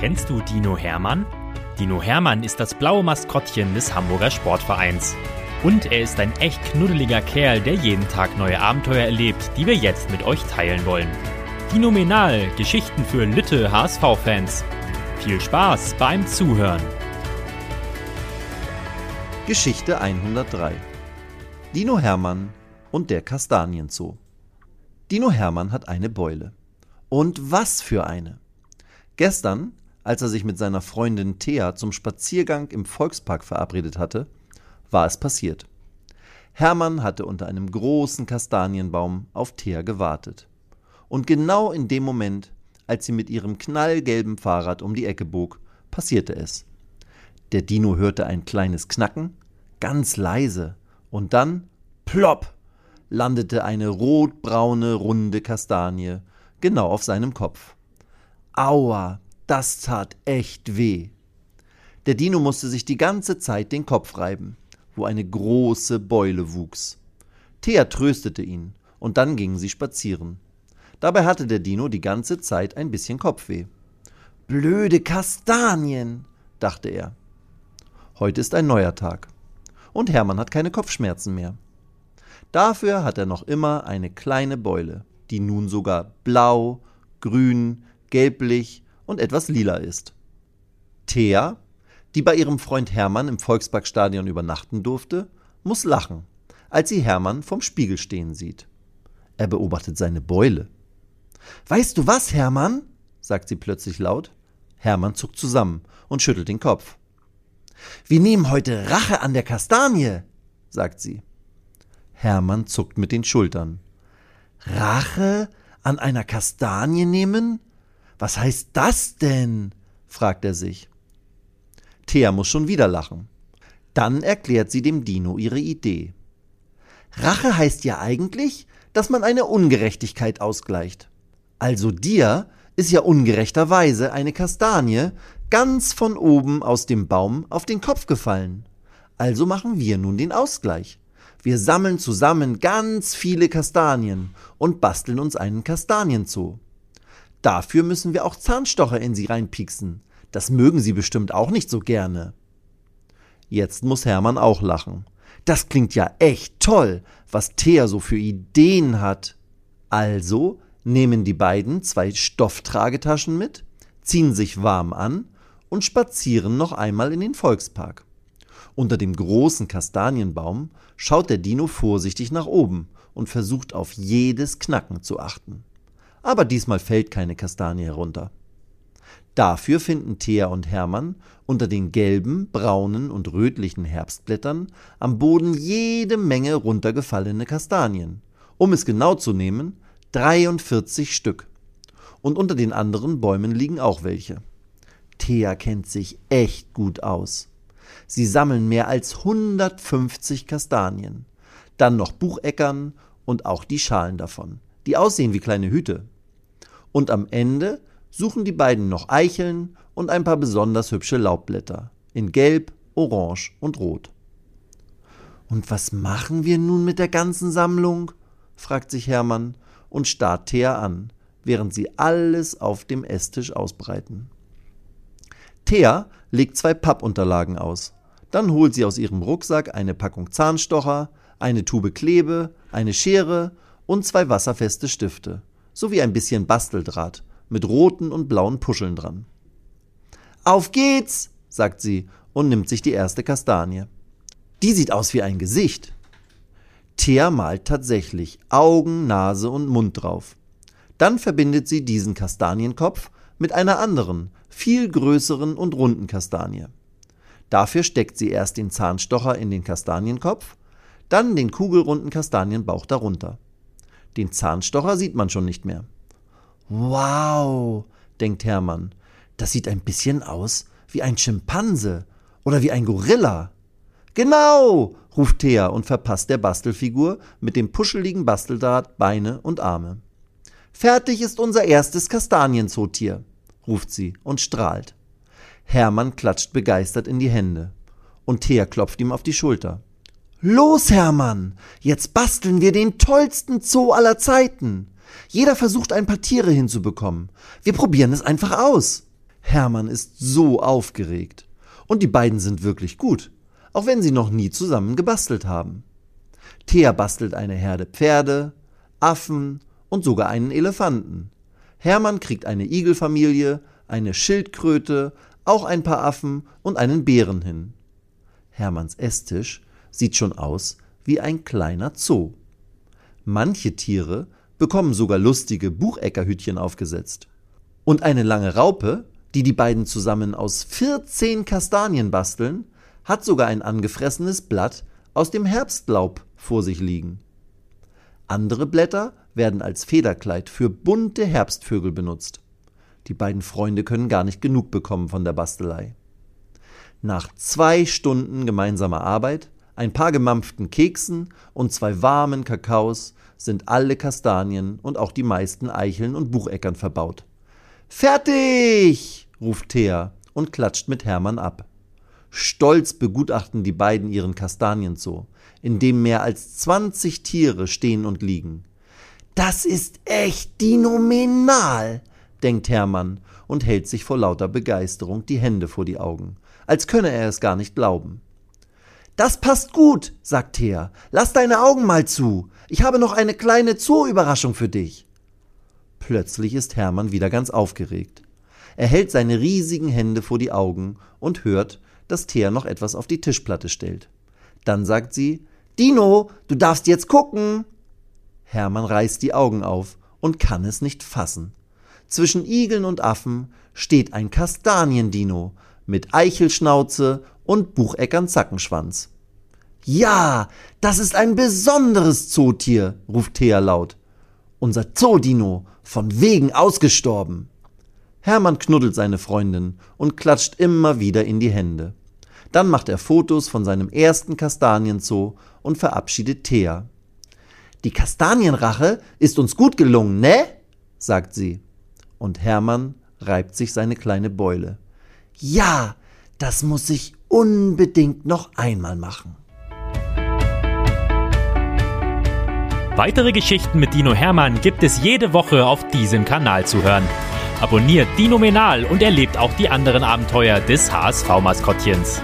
Kennst du Dino Hermann? Dino Hermann ist das blaue Maskottchen des Hamburger Sportvereins. Und er ist ein echt knuddeliger Kerl, der jeden Tag neue Abenteuer erlebt, die wir jetzt mit euch teilen wollen. Dinominal, Geschichten für Lütte HSV-Fans. Viel Spaß beim Zuhören. Geschichte 103 Dino Hermann und der Kastanienzoo. Dino Hermann hat eine Beule. Und was für eine! Gestern, als er sich mit seiner Freundin Thea zum Spaziergang im Volkspark verabredet hatte, war es passiert. Hermann hatte unter einem großen Kastanienbaum auf Thea gewartet. Und genau in dem Moment, als sie mit ihrem knallgelben Fahrrad um die Ecke bog, passierte es. Der Dino hörte ein kleines Knacken, ganz leise, und dann, plopp, landete eine rotbraune, runde Kastanie genau auf seinem Kopf. Aua, das tat echt weh. Der Dino musste sich die ganze Zeit den Kopf reiben, wo eine große Beule wuchs. Thea tröstete ihn, und dann gingen sie spazieren. Dabei hatte der Dino die ganze Zeit ein bisschen Kopfweh. Blöde Kastanien, dachte er. Heute ist ein neuer Tag. Und Hermann hat keine Kopfschmerzen mehr. Dafür hat er noch immer eine kleine Beule, die nun sogar blau, grün, gelblich und etwas lila ist. Thea, die bei ihrem Freund Hermann im Volksparkstadion übernachten durfte, muss lachen, als sie Hermann vom Spiegel stehen sieht. Er beobachtet seine Beule. Weißt du was, Hermann? sagt sie plötzlich laut. Hermann zuckt zusammen und schüttelt den Kopf. Wir nehmen heute Rache an der Kastanie, sagt sie. Hermann zuckt mit den Schultern. Rache an einer Kastanie nehmen? Was heißt das denn? fragt er sich. Thea muss schon wieder lachen. Dann erklärt sie dem Dino ihre Idee. Rache heißt ja eigentlich, dass man eine Ungerechtigkeit ausgleicht. Also dir ist ja ungerechterweise eine Kastanie ganz von oben aus dem Baum auf den Kopf gefallen. Also machen wir nun den Ausgleich. Wir sammeln zusammen ganz viele Kastanien und basteln uns einen Kastanienzoo. Dafür müssen wir auch Zahnstocher in sie reinpieksen. Das mögen sie bestimmt auch nicht so gerne. Jetzt muss Hermann auch lachen. Das klingt ja echt toll, was Thea so für Ideen hat. Also nehmen die beiden zwei Stofftragetaschen mit, ziehen sich warm an und spazieren noch einmal in den Volkspark. Unter dem großen Kastanienbaum schaut der Dino vorsichtig nach oben und versucht auf jedes Knacken zu achten aber diesmal fällt keine Kastanie herunter. Dafür finden Thea und Hermann unter den gelben, braunen und rötlichen Herbstblättern am Boden jede Menge runtergefallene Kastanien. Um es genau zu nehmen, 43 Stück. Und unter den anderen Bäumen liegen auch welche. Thea kennt sich echt gut aus. Sie sammeln mehr als 150 Kastanien. Dann noch Bucheckern und auch die Schalen davon die aussehen wie kleine Hüte. Und am Ende suchen die beiden noch Eicheln und ein paar besonders hübsche Laubblätter in Gelb, Orange und Rot. Und was machen wir nun mit der ganzen Sammlung? fragt sich Hermann und starrt Thea an, während sie alles auf dem Esstisch ausbreiten. Thea legt zwei Pappunterlagen aus. Dann holt sie aus ihrem Rucksack eine Packung Zahnstocher, eine Tube Klebe, eine Schere und zwei wasserfeste Stifte, sowie ein bisschen Basteldraht mit roten und blauen Puscheln dran. Auf geht's, sagt sie und nimmt sich die erste Kastanie. Die sieht aus wie ein Gesicht. Thea malt tatsächlich Augen, Nase und Mund drauf. Dann verbindet sie diesen Kastanienkopf mit einer anderen, viel größeren und runden Kastanie. Dafür steckt sie erst den Zahnstocher in den Kastanienkopf, dann den kugelrunden Kastanienbauch darunter. Den Zahnstocher sieht man schon nicht mehr. Wow, denkt Hermann, das sieht ein bisschen aus wie ein Schimpanse oder wie ein Gorilla. Genau, ruft Thea und verpasst der Bastelfigur mit dem puscheligen Basteldraht Beine und Arme. Fertig ist unser erstes Kastanienzootier, ruft sie und strahlt. Hermann klatscht begeistert in die Hände und Thea klopft ihm auf die Schulter. Los, Hermann, jetzt basteln wir den tollsten Zoo aller Zeiten. Jeder versucht ein paar Tiere hinzubekommen. Wir probieren es einfach aus. Hermann ist so aufgeregt. Und die beiden sind wirklich gut, auch wenn sie noch nie zusammen gebastelt haben. Thea bastelt eine Herde Pferde, Affen und sogar einen Elefanten. Hermann kriegt eine Igelfamilie, eine Schildkröte, auch ein paar Affen und einen Bären hin. Hermanns Esstisch sieht schon aus wie ein kleiner Zoo. Manche Tiere bekommen sogar lustige Bucheckerhütchen aufgesetzt. Und eine lange Raupe, die die beiden zusammen aus 14 Kastanien basteln, hat sogar ein angefressenes Blatt aus dem Herbstlaub vor sich liegen. Andere Blätter werden als Federkleid für bunte Herbstvögel benutzt. Die beiden Freunde können gar nicht genug bekommen von der Bastelei. Nach zwei Stunden gemeinsamer Arbeit, ein paar gemampften Keksen und zwei warmen Kakaos sind alle Kastanien und auch die meisten Eicheln und Bucheckern verbaut. Fertig! ruft Thea und klatscht mit Hermann ab. Stolz begutachten die beiden ihren Kastanienzoo, in dem mehr als 20 Tiere stehen und liegen. Das ist echt dinominal, denkt Hermann und hält sich vor lauter Begeisterung die Hände vor die Augen, als könne er es gar nicht glauben. Das passt gut, sagt Thea. Lass deine Augen mal zu. Ich habe noch eine kleine Zoo-Überraschung für dich. Plötzlich ist Hermann wieder ganz aufgeregt. Er hält seine riesigen Hände vor die Augen und hört, dass Thea noch etwas auf die Tischplatte stellt. Dann sagt sie, Dino, du darfst jetzt gucken. Hermann reißt die Augen auf und kann es nicht fassen. Zwischen Igeln und Affen steht ein Kastaniendino mit Eichelschnauze und Bucheckern Zackenschwanz. Ja, das ist ein besonderes Zootier, ruft Thea laut. Unser Zoodino, von wegen ausgestorben. Hermann knuddelt seine Freundin und klatscht immer wieder in die Hände. Dann macht er Fotos von seinem ersten Kastanienzoo und verabschiedet Thea. Die Kastanienrache ist uns gut gelungen, ne? sagt sie und Hermann reibt sich seine kleine Beule. Ja, das muss ich unbedingt noch einmal machen. Weitere Geschichten mit Dino Hermann gibt es jede Woche auf diesem Kanal zu hören. Abonniert Dino Menal und erlebt auch die anderen Abenteuer des HSV-Maskottchens.